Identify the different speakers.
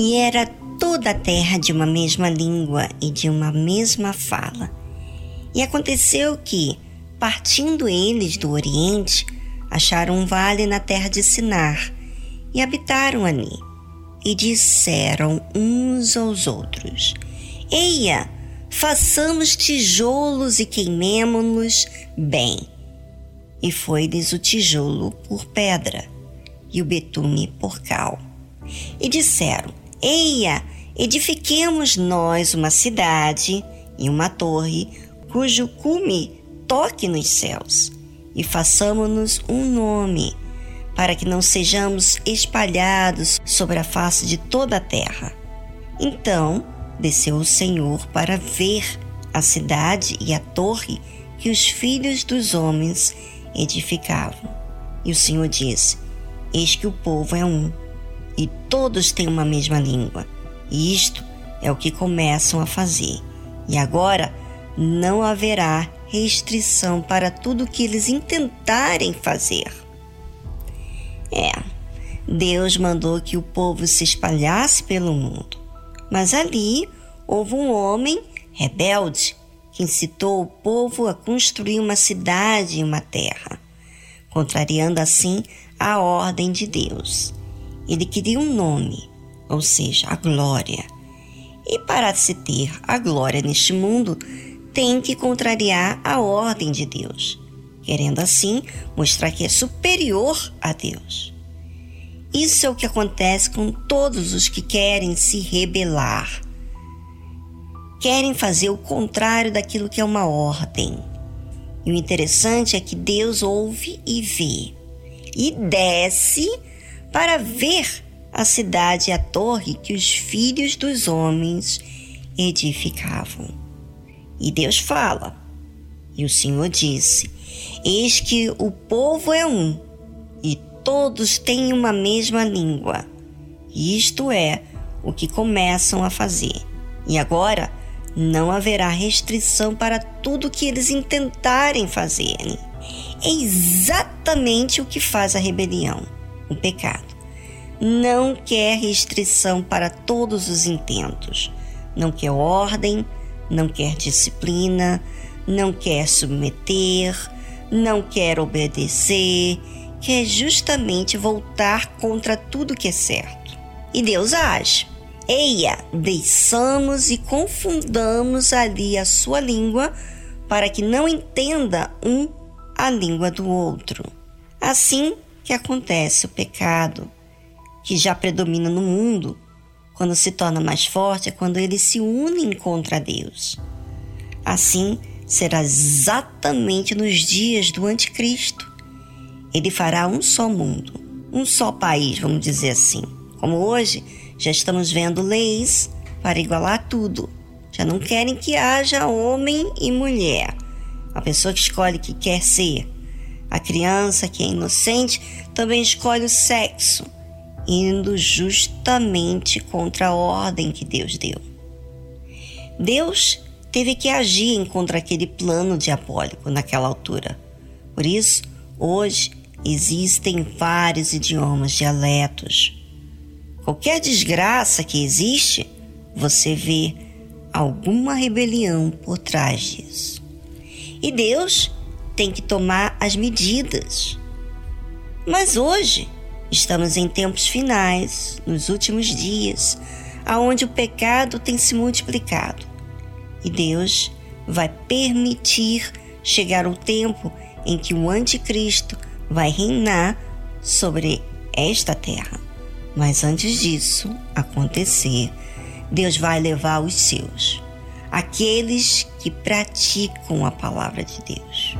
Speaker 1: E era toda a terra de uma mesma língua e de uma mesma fala. E aconteceu que, partindo eles do Oriente, acharam um vale na terra de Sinar e habitaram ali. E disseram uns aos outros: Eia, façamos tijolos e queimemo-los bem. E foi-lhes o tijolo por pedra e o betume por cal. E disseram: Eia, edifiquemos nós uma cidade e uma torre cujo cume toque nos céus, e façamos-nos um nome, para que não sejamos espalhados sobre a face de toda a terra. Então desceu o Senhor para ver a cidade e a torre que os filhos dos homens edificavam. E o Senhor disse: Eis que o povo é um e todos têm uma mesma língua. E isto é o que começam a fazer. E agora não haverá restrição para tudo que eles intentarem fazer. É, Deus mandou que o povo se espalhasse pelo mundo. Mas ali houve um homem rebelde que incitou o povo a construir uma cidade e uma terra, contrariando assim a ordem de Deus. Ele queria um nome, ou seja, a glória. E para se ter a glória neste mundo, tem que contrariar a ordem de Deus, querendo assim mostrar que é superior a Deus. Isso é o que acontece com todos os que querem se rebelar. Querem fazer o contrário daquilo que é uma ordem. E o interessante é que Deus ouve e vê, e desce para ver a cidade e a torre que os filhos dos homens edificavam. E Deus fala, e o Senhor disse: Eis que o povo é um, e todos têm uma mesma língua. Isto é o que começam a fazer. E agora não haverá restrição para tudo que eles intentarem fazer. É exatamente o que faz a rebelião o pecado. Não quer restrição para todos os intentos. Não quer ordem, não quer disciplina, não quer submeter, não quer obedecer, quer justamente voltar contra tudo que é certo. E Deus age. Eia, deixamos e confundamos ali a sua língua para que não entenda um a língua do outro. Assim, que acontece o pecado que já predomina no mundo, quando se torna mais forte, é quando eles se unem contra Deus. Assim será exatamente nos dias do Anticristo. Ele fará um só mundo, um só país, vamos dizer assim. Como hoje, já estamos vendo leis para igualar tudo. Já não querem que haja homem e mulher. A pessoa que escolhe que quer ser A criança que é inocente também escolhe o sexo, indo justamente contra a ordem que Deus deu. Deus teve que agir contra aquele plano diabólico naquela altura. Por isso, hoje existem vários idiomas, dialetos. Qualquer desgraça que existe, você vê alguma rebelião por trás disso. E Deus tem que tomar as medidas. Mas hoje estamos em tempos finais, nos últimos dias, aonde o pecado tem se multiplicado. E Deus vai permitir chegar o tempo em que o anticristo vai reinar sobre esta terra. Mas antes disso acontecer, Deus vai levar os seus, aqueles que praticam a palavra de Deus.